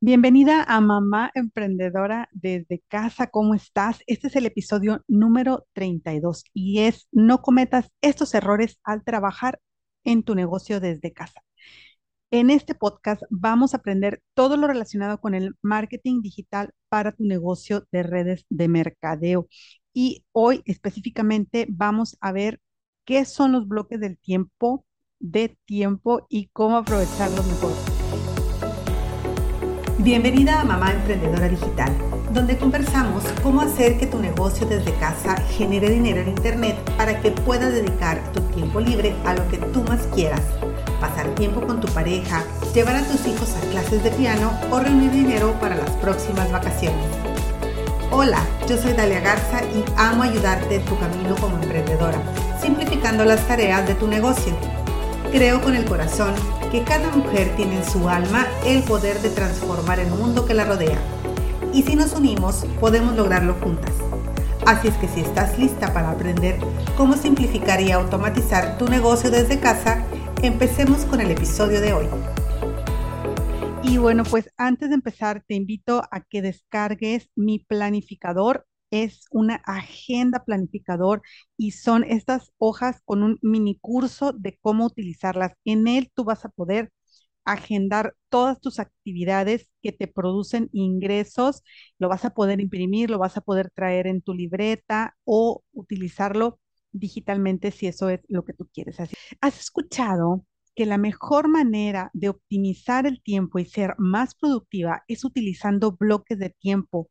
Bienvenida a Mamá Emprendedora desde casa. ¿Cómo estás? Este es el episodio número 32 y es no cometas estos errores al trabajar en tu negocio desde casa. En este podcast vamos a aprender todo lo relacionado con el marketing digital para tu negocio de redes de mercadeo. Y hoy específicamente vamos a ver qué son los bloques del tiempo, de tiempo y cómo aprovecharlos mejor. Bienvenida a Mamá Emprendedora Digital, donde conversamos cómo hacer que tu negocio desde casa genere dinero en Internet para que puedas dedicar tu tiempo libre a lo que tú más quieras. Pasar tiempo con tu pareja, llevar a tus hijos a clases de piano o reunir dinero para las próximas vacaciones. Hola, yo soy Dalia Garza y amo ayudarte en tu camino como emprendedora, simplificando las tareas de tu negocio. Creo con el corazón que cada mujer tiene en su alma el poder de transformar el mundo que la rodea. Y si nos unimos, podemos lograrlo juntas. Así es que si estás lista para aprender cómo simplificar y automatizar tu negocio desde casa, empecemos con el episodio de hoy. Y bueno, pues antes de empezar, te invito a que descargues mi planificador es una agenda planificador y son estas hojas con un mini curso de cómo utilizarlas. En él tú vas a poder agendar todas tus actividades que te producen ingresos, lo vas a poder imprimir, lo vas a poder traer en tu libreta o utilizarlo digitalmente si eso es lo que tú quieres. Así, ¿Has escuchado que la mejor manera de optimizar el tiempo y ser más productiva es utilizando bloques de tiempo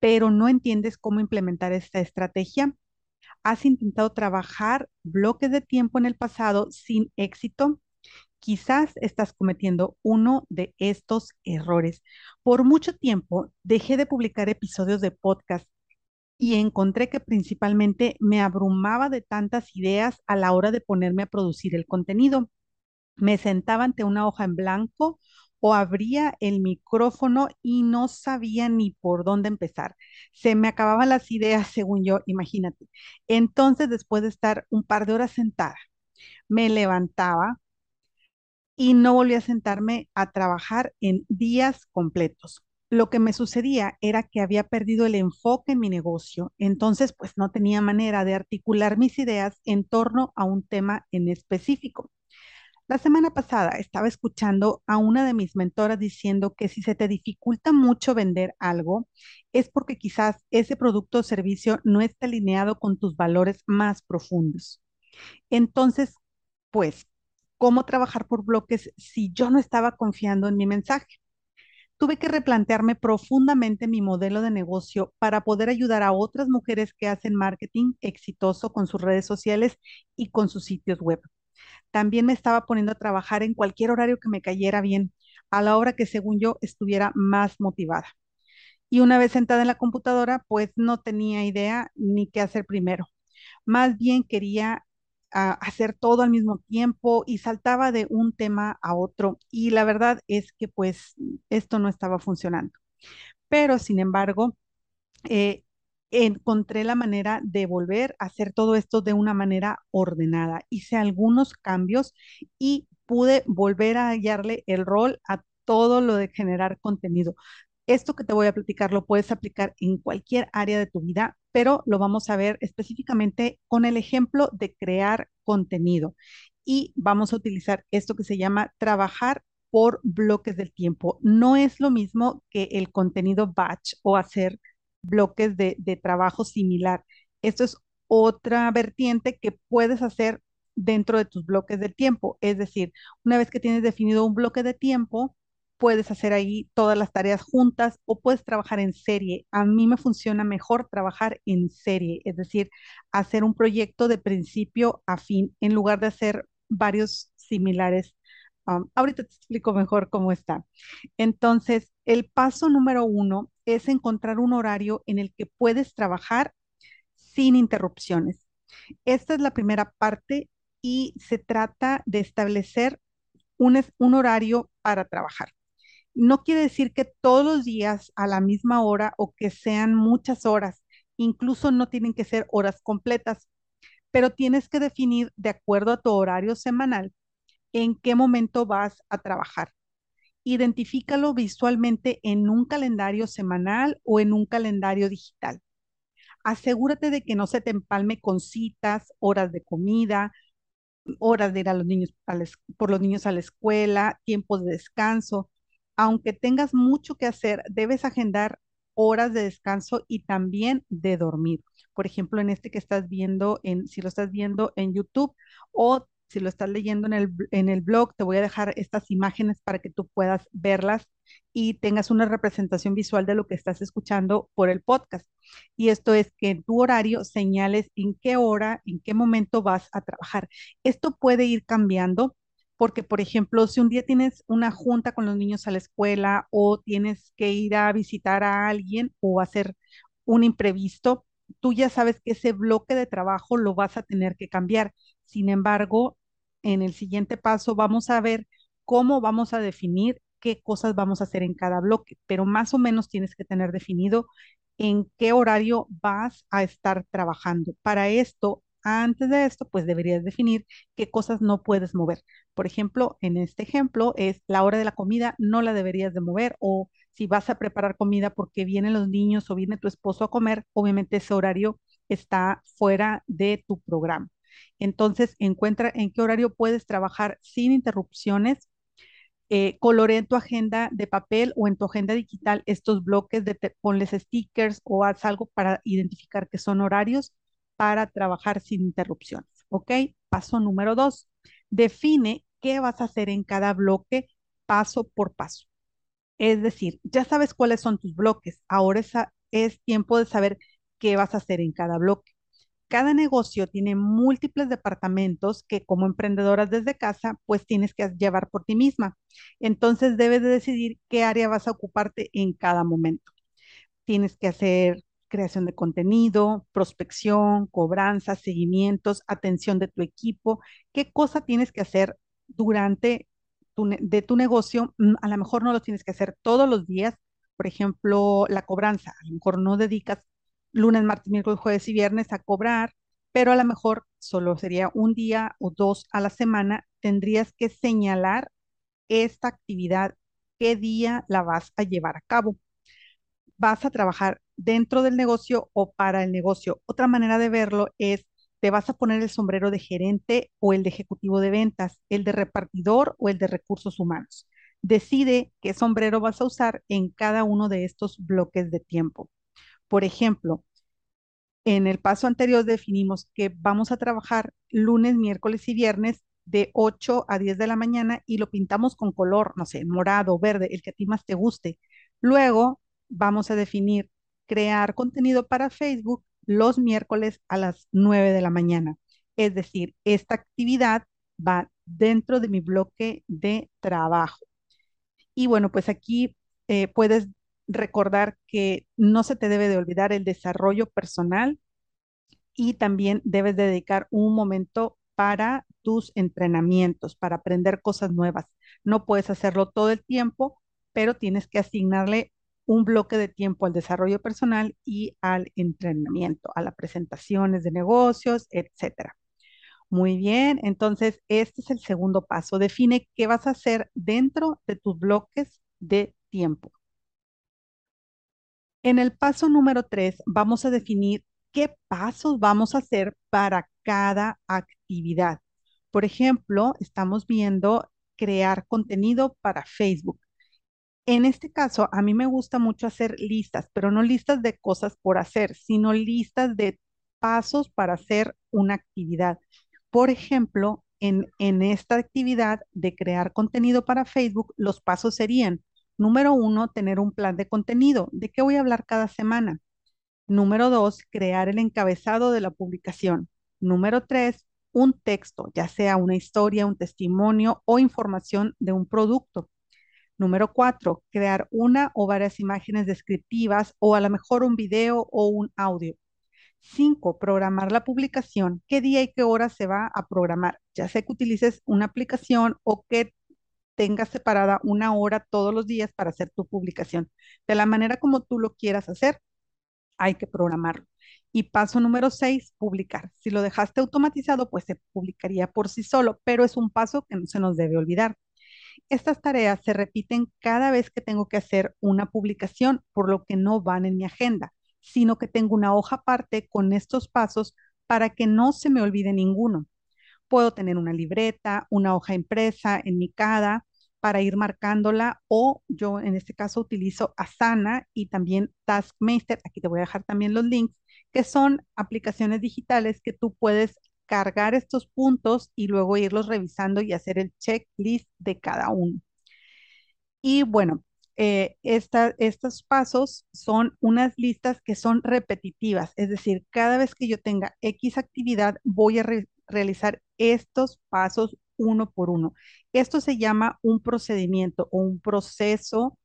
pero no entiendes cómo implementar esta estrategia. ¿Has intentado trabajar bloques de tiempo en el pasado sin éxito? Quizás estás cometiendo uno de estos errores. Por mucho tiempo dejé de publicar episodios de podcast y encontré que principalmente me abrumaba de tantas ideas a la hora de ponerme a producir el contenido. Me sentaba ante una hoja en blanco o abría el micrófono y no sabía ni por dónde empezar. Se me acababan las ideas, según yo, imagínate. Entonces, después de estar un par de horas sentada, me levantaba y no volví a sentarme a trabajar en días completos. Lo que me sucedía era que había perdido el enfoque en mi negocio, entonces pues no tenía manera de articular mis ideas en torno a un tema en específico. La semana pasada estaba escuchando a una de mis mentoras diciendo que si se te dificulta mucho vender algo, es porque quizás ese producto o servicio no está alineado con tus valores más profundos. Entonces, pues, ¿cómo trabajar por bloques si yo no estaba confiando en mi mensaje? Tuve que replantearme profundamente mi modelo de negocio para poder ayudar a otras mujeres que hacen marketing exitoso con sus redes sociales y con sus sitios web también me estaba poniendo a trabajar en cualquier horario que me cayera bien, a la hora que según yo estuviera más motivada. Y una vez sentada en la computadora, pues no tenía idea ni qué hacer primero. Más bien quería ah, hacer todo al mismo tiempo y saltaba de un tema a otro. Y la verdad es que pues esto no estaba funcionando. Pero sin embargo, eh, encontré la manera de volver a hacer todo esto de una manera ordenada. Hice algunos cambios y pude volver a hallarle el rol a todo lo de generar contenido. Esto que te voy a platicar lo puedes aplicar en cualquier área de tu vida, pero lo vamos a ver específicamente con el ejemplo de crear contenido. Y vamos a utilizar esto que se llama trabajar por bloques del tiempo. No es lo mismo que el contenido batch o hacer bloques de, trabajo similar. Esto es otra vertiente que puedes hacer dentro de tus bloques de tiempo. Es decir, una vez que tienes definido un bloque de tiempo, puedes hacer ahí todas las tareas juntas o puedes trabajar en serie. A mí me funciona mejor trabajar en serie, es decir, hacer un proyecto de principio a fin en lugar de hacer varios similares. Um, ahorita te explico mejor cómo está. Entonces, el paso número uno es encontrar un horario en el que puedes trabajar sin interrupciones. Esta es la primera parte y se trata de establecer un, un horario para trabajar. No quiere decir que todos los días a la misma hora o que sean muchas horas, incluso no tienen que ser horas completas, pero tienes que definir de acuerdo a tu horario semanal en qué momento vas a trabajar Identifícalo visualmente en un calendario semanal o en un calendario digital. Asegúrate de que no se te empalme con citas, horas de comida, horas de ir a los niños por los niños a la escuela, tiempos de descanso. Aunque tengas mucho que hacer, debes agendar horas de descanso y también de dormir. Por ejemplo, en este que estás viendo, en, si lo estás viendo en YouTube o si lo estás leyendo en el, en el blog, te voy a dejar estas imágenes para que tú puedas verlas y tengas una representación visual de lo que estás escuchando por el podcast. Y esto es que en tu horario señales en qué hora, en qué momento vas a trabajar. Esto puede ir cambiando porque, por ejemplo, si un día tienes una junta con los niños a la escuela o tienes que ir a visitar a alguien o hacer un imprevisto, tú ya sabes que ese bloque de trabajo lo vas a tener que cambiar. Sin embargo, en el siguiente paso vamos a ver cómo vamos a definir qué cosas vamos a hacer en cada bloque, pero más o menos tienes que tener definido en qué horario vas a estar trabajando. Para esto, antes de esto, pues deberías definir qué cosas no puedes mover. Por ejemplo, en este ejemplo es la hora de la comida, no la deberías de mover o si vas a preparar comida porque vienen los niños o viene tu esposo a comer, obviamente ese horario está fuera de tu programa. Entonces, encuentra en qué horario puedes trabajar sin interrupciones. Eh, colore en tu agenda de papel o en tu agenda digital estos bloques, ponles stickers o haz algo para identificar que son horarios para trabajar sin interrupciones. ¿Ok? Paso número dos. Define qué vas a hacer en cada bloque paso por paso. Es decir, ya sabes cuáles son tus bloques. Ahora es tiempo de saber qué vas a hacer en cada bloque. Cada negocio tiene múltiples departamentos que como emprendedoras desde casa, pues tienes que llevar por ti misma. Entonces debes de decidir qué área vas a ocuparte en cada momento. Tienes que hacer creación de contenido, prospección, cobranza, seguimientos, atención de tu equipo, qué cosa tienes que hacer durante tu, de tu negocio. Mm, a lo mejor no lo tienes que hacer todos los días. Por ejemplo, la cobranza. A lo mejor no dedicas lunes, martes, miércoles, jueves y viernes a cobrar, pero a lo mejor solo sería un día o dos a la semana, tendrías que señalar esta actividad, qué día la vas a llevar a cabo. Vas a trabajar dentro del negocio o para el negocio. Otra manera de verlo es, te vas a poner el sombrero de gerente o el de ejecutivo de ventas, el de repartidor o el de recursos humanos. Decide qué sombrero vas a usar en cada uno de estos bloques de tiempo. Por ejemplo, en el paso anterior definimos que vamos a trabajar lunes, miércoles y viernes de 8 a 10 de la mañana y lo pintamos con color, no sé, morado, verde, el que a ti más te guste. Luego vamos a definir crear contenido para Facebook los miércoles a las 9 de la mañana. Es decir, esta actividad va dentro de mi bloque de trabajo. Y bueno, pues aquí eh, puedes recordar que no se te debe de olvidar el desarrollo personal y también debes dedicar un momento para tus entrenamientos, para aprender cosas nuevas. No puedes hacerlo todo el tiempo, pero tienes que asignarle un bloque de tiempo al desarrollo personal y al entrenamiento, a las presentaciones de negocios, etcétera. Muy bien, entonces este es el segundo paso. Define qué vas a hacer dentro de tus bloques de tiempo. En el paso número tres, vamos a definir qué pasos vamos a hacer para cada actividad. Por ejemplo, estamos viendo crear contenido para Facebook. En este caso, a mí me gusta mucho hacer listas, pero no listas de cosas por hacer, sino listas de pasos para hacer una actividad. Por ejemplo, en, en esta actividad de crear contenido para Facebook, los pasos serían Número uno, tener un plan de contenido. ¿De qué voy a hablar cada semana? Número dos, crear el encabezado de la publicación. Número tres, un texto, ya sea una historia, un testimonio o información de un producto. Número cuatro, crear una o varias imágenes descriptivas o a lo mejor un video o un audio. Cinco, programar la publicación. ¿Qué día y qué hora se va a programar? Ya sea que utilices una aplicación o que tengas separada una hora todos los días para hacer tu publicación. De la manera como tú lo quieras hacer, hay que programarlo. Y paso número seis, publicar. Si lo dejaste automatizado, pues se publicaría por sí solo, pero es un paso que no se nos debe olvidar. estas tareas se repiten cada vez que tengo que hacer una publicación, por lo que no van en mi agenda, sino que tengo una hoja aparte con estos pasos para que no se me olvide ninguno. Puedo tener una libreta, una hoja impresa en mi cada para ir marcándola o yo en este caso utilizo Asana y también Taskmaster. Aquí te voy a dejar también los links, que son aplicaciones digitales que tú puedes cargar estos puntos y luego irlos revisando y hacer el checklist de cada uno. Y bueno, eh, estos pasos son unas listas que son repetitivas, es decir, cada vez que yo tenga X actividad, voy a realizar estos pasos uno por uno. Esto se llama un procedimiento o un proceso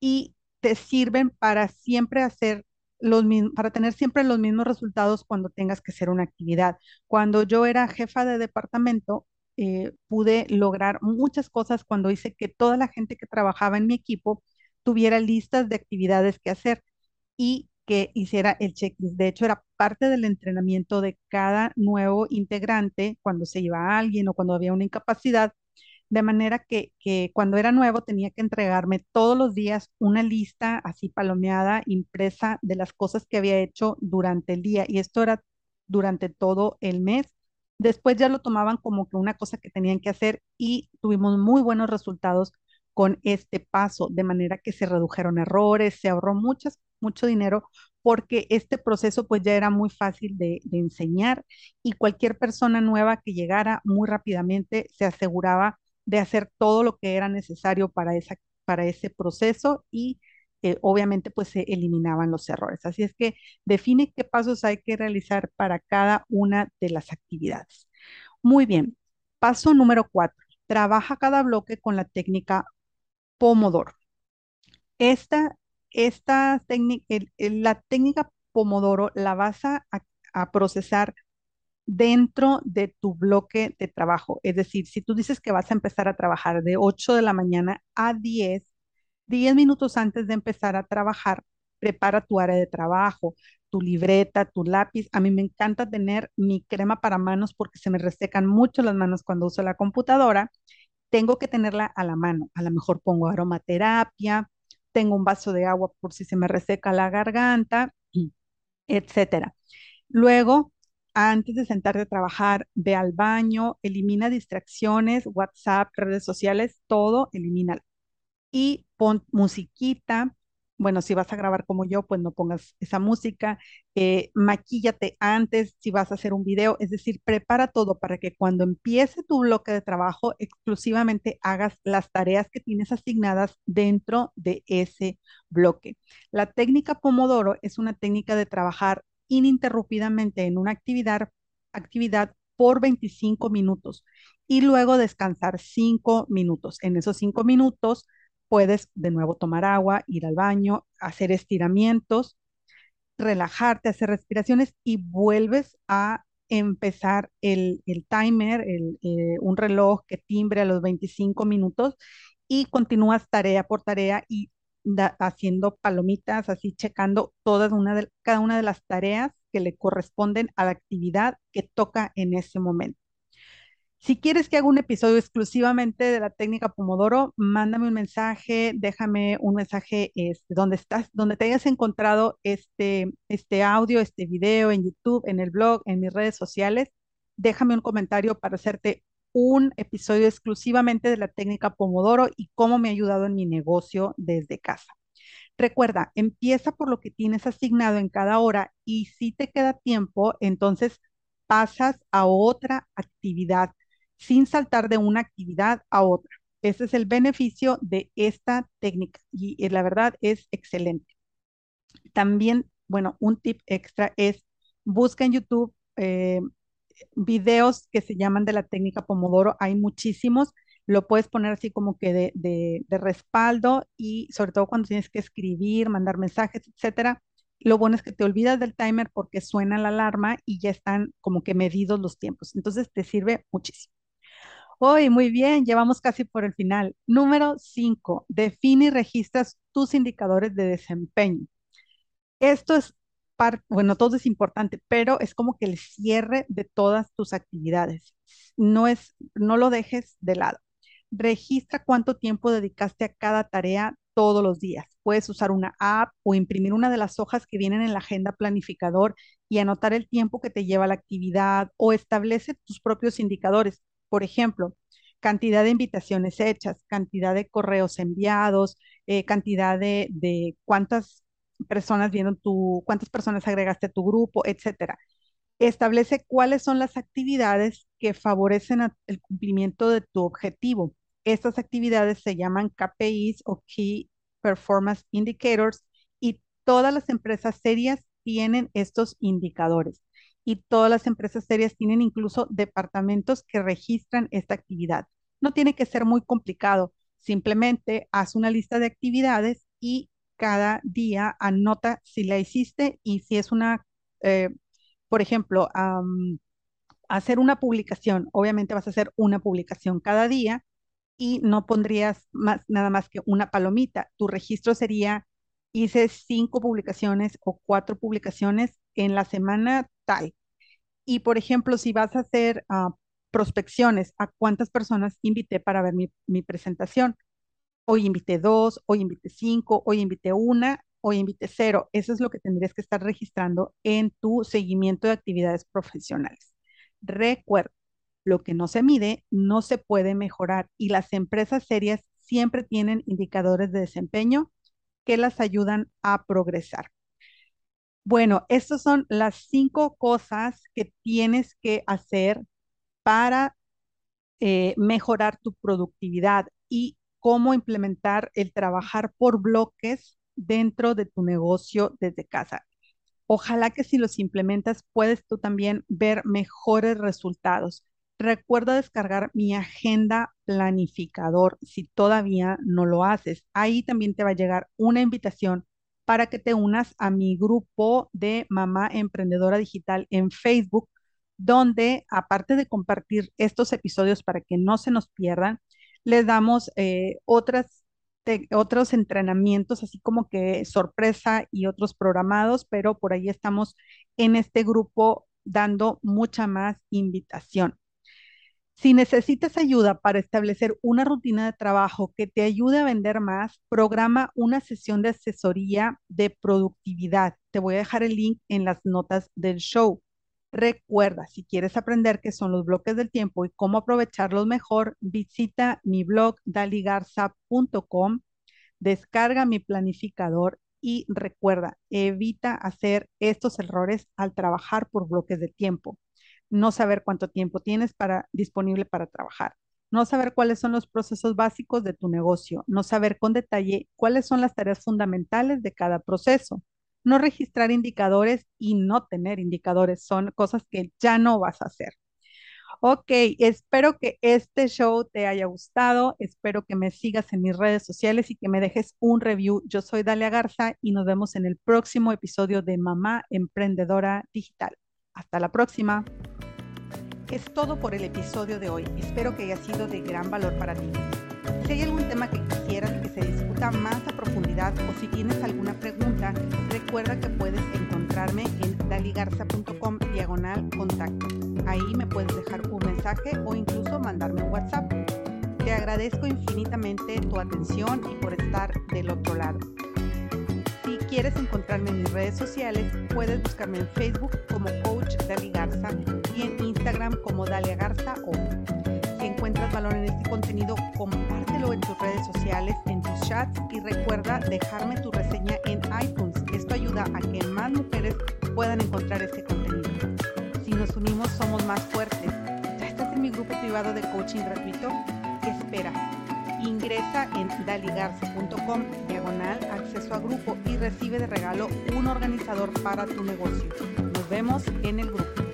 y te sirven para siempre hacer los para tener siempre los mismos resultados cuando tengas que hacer una actividad. Cuando yo era jefa de departamento, eh, pude lograr muchas cosas cuando hice que toda la gente que trabajaba en mi equipo tuviera listas de actividades que hacer y que hiciera el checklist. De hecho, era parte del entrenamiento de cada nuevo integrante cuando se iba a alguien o cuando había una incapacidad, de manera que, que, cuando era nuevo tenía que entregarme todos los días una lista así palomeada, impresa de las cosas que había hecho durante el día. Y esto era durante todo el mes. Después ya lo tomaban como que una cosa que tenían que hacer y tuvimos muy buenos resultados con este paso, de manera que se redujeron errores, se ahorró muchas, mucho dinero porque este proceso pues ya era muy fácil de, enseñar y cualquier persona nueva que llegara muy rápidamente se aseguraba de hacer todo lo que era necesario para, esa, para ese proceso y eh, obviamente pues se eliminaban los errores. Así es que define qué pasos hay que realizar para cada una de las actividades. Muy bien. Paso número cuatro. Trabaja cada bloque con la técnica Pomodoro. Esta, esta técnica, la técnica Pomodoro la vas a, a procesar dentro de tu bloque de trabajo. Es decir, si tú dices que vas a empezar a trabajar de 8 de la mañana a 10, 10 minutos antes de empezar a trabajar, prepara tu área de trabajo, tu libreta, tu lápiz. A mí me encanta tener mi crema para manos porque se me resecan mucho las manos cuando uso la computadora. Tengo que tenerla a la mano. A lo mejor pongo aromaterapia, tengo un vaso de agua por si se me reseca la garganta, etcétera. Luego, antes de sentarte a trabajar, ve al baño, elimina distracciones, WhatsApp, redes sociales, todo, elimina y pon musiquita. Bueno, si vas a grabar como yo, pues no pongas esa música. Eh, maquíllate antes si vas a hacer un video. Es decir, prepara todo para que cuando empiece tu bloque de trabajo, exclusivamente hagas las tareas que tienes asignadas dentro de ese bloque. La técnica Pomodoro es una técnica de trabajar ininterrumpidamente en una actividad, actividad por 25 minutos y luego descansar 5 minutos. En esos 5 minutos puedes de nuevo tomar agua, ir al baño, hacer estiramientos, relajarte, hacer respiraciones y vuelves a empezar el, timer, eh, un reloj que timbre a los 25 minutos y continúas tarea por tarea y haciendo palomitas, así checando todas una de, cada una de las tareas que le corresponden a la actividad que toca en ese momento. Si quieres que haga un episodio exclusivamente de la técnica Pomodoro, mándame un mensaje, déjame un mensaje este, donde estás, donde te hayas encontrado este, este audio, este video en YouTube, en el blog, en mis redes sociales. Déjame un comentario para hacerte un episodio exclusivamente de la técnica Pomodoro y cómo me ha ayudado en mi negocio desde casa. Recuerda, empieza por lo que tienes asignado en cada hora y si te queda tiempo, entonces pasas a otra actividad sin saltar de una actividad a otra. Ese es el beneficio de esta técnica y, la verdad es excelente. También, bueno, un tip extra es busca en YouTube eh, videos que se llaman de la técnica Pomodoro, hay muchísimos, lo puedes poner así como que de, respaldo y sobre todo cuando tienes que escribir, mandar mensajes, etcétera. Lo bueno es que te olvidas del timer porque suena la alarma y ya están como que medidos los tiempos. Entonces te sirve muchísimo. Hoy, muy bien, llevamos casi por el final. Número 5, define y registras tus indicadores de desempeño. Esto es bueno, todo es importante, pero es como que el cierre de todas tus actividades. No es, no lo dejes de lado. Registra cuánto tiempo dedicaste a cada tarea todos los días. Puedes usar una app o imprimir una de las hojas que vienen en la agenda planificador y anotar el tiempo que te lleva la actividad o establece tus propios indicadores. Por ejemplo, cantidad de invitaciones hechas, cantidad de correos enviados, eh, cantidad de, cuántas personas vieron tu, cuántas personas agregaste a tu grupo, etcétera. Establece cuáles son las actividades que favorecen el cumplimiento de tu objetivo. Estas actividades se llaman KPIs o Key Performance Indicators y todas las empresas serias tienen estos indicadores y todas las empresas serias tienen incluso departamentos que registran esta actividad. No tiene que ser muy complicado, simplemente haz una lista de actividades y cada día anota si la hiciste y si es una, eh, por ejemplo, hacer una publicación. Obviamente vas a hacer una publicación cada día y no pondrías más, nada más que una palomita. Tu registro sería, hice cinco publicaciones o cuatro publicaciones en la semana Y por ejemplo, si vas a hacer ah, prospecciones, ¿a cuántas personas invité para ver mi, mi presentación? Hoy invité dos, hoy invité cinco, hoy invité una, hoy invité cero. Eso es lo que tendrías que estar registrando en tu seguimiento de actividades profesionales. Recuerda, lo que no se mide no se puede mejorar y las empresas serias siempre tienen indicadores de desempeño que las ayudan a progresar. Bueno, estas son las cinco cosas que tienes que hacer para eh, mejorar tu productividad y cómo implementar el trabajar por bloques dentro de tu negocio desde casa. Ojalá que si los implementas puedes tú también ver mejores resultados. Recuerda descargar mi agenda planificador si todavía no lo haces. Ahí también te va a llegar una invitación para que te unas a mi grupo de Mamá Emprendedora Digital en Facebook, donde aparte de compartir estos episodios para que no se nos pierdan, les damos eh, otros entrenamientos, así como que sorpresa y otros programados, pero por ahí estamos en este grupo dando mucha más invitación. Si necesitas ayuda para establecer una rutina de trabajo que te ayude a vender más, programa una sesión de asesoría de productividad. Te voy a dejar el link en las notas del show. Recuerda, si quieres aprender qué son los bloques del tiempo y cómo aprovecharlos mejor, visita mi blog daligarza.com, descarga mi planificador y recuerda, evita hacer estos errores al trabajar por bloques de tiempo. No saber cuánto tiempo tienes para, disponible para trabajar. No saber cuáles son los procesos básicos de tu negocio. No saber con detalle cuáles son las tareas fundamentales de cada proceso no registrar indicadores y no tener indicadores son cosas que ya no vas a hacer. Ok, espero que este show te haya gustado, espero que me sigas en mis redes sociales y que me dejes un review. Yo soy Dalia Garza y nos vemos en el próximo episodio de Mamá Emprendedora Digital. Hasta la próxima. Es todo por el episodio de hoy. Espero que haya sido de gran valor para ti. Si hay algún tema que quisieras que se discuta más a profundidad o si tienes alguna pregunta, recuerda que puedes encontrarme en daligarza.com diagonal contacto. Ahí me puedes dejar un mensaje o incluso mandarme un WhatsApp. Te agradezco infinitamente tu atención y por estar del otro lado. Quieres encontrarme en mis redes sociales, puedes buscarme en Facebook como Coach Dali Garza y en Instagram como Dalia Garza si encuentras valor en este contenido, compártelo en tus redes sociales, en tus chats y recuerda dejarme tu reseña en iTunes. Esto ayuda a que más mujeres puedan encontrar este contenido. Si nos unimos, somos más fuertes. ¿Ya estás en mi grupo privado de coaching gratuito? ¿Qué esperas? Ingresa en daligarza.com diagonal acceso a grupo y recibe de regalo un organizador para tu negocio. Nos vemos en el grupo.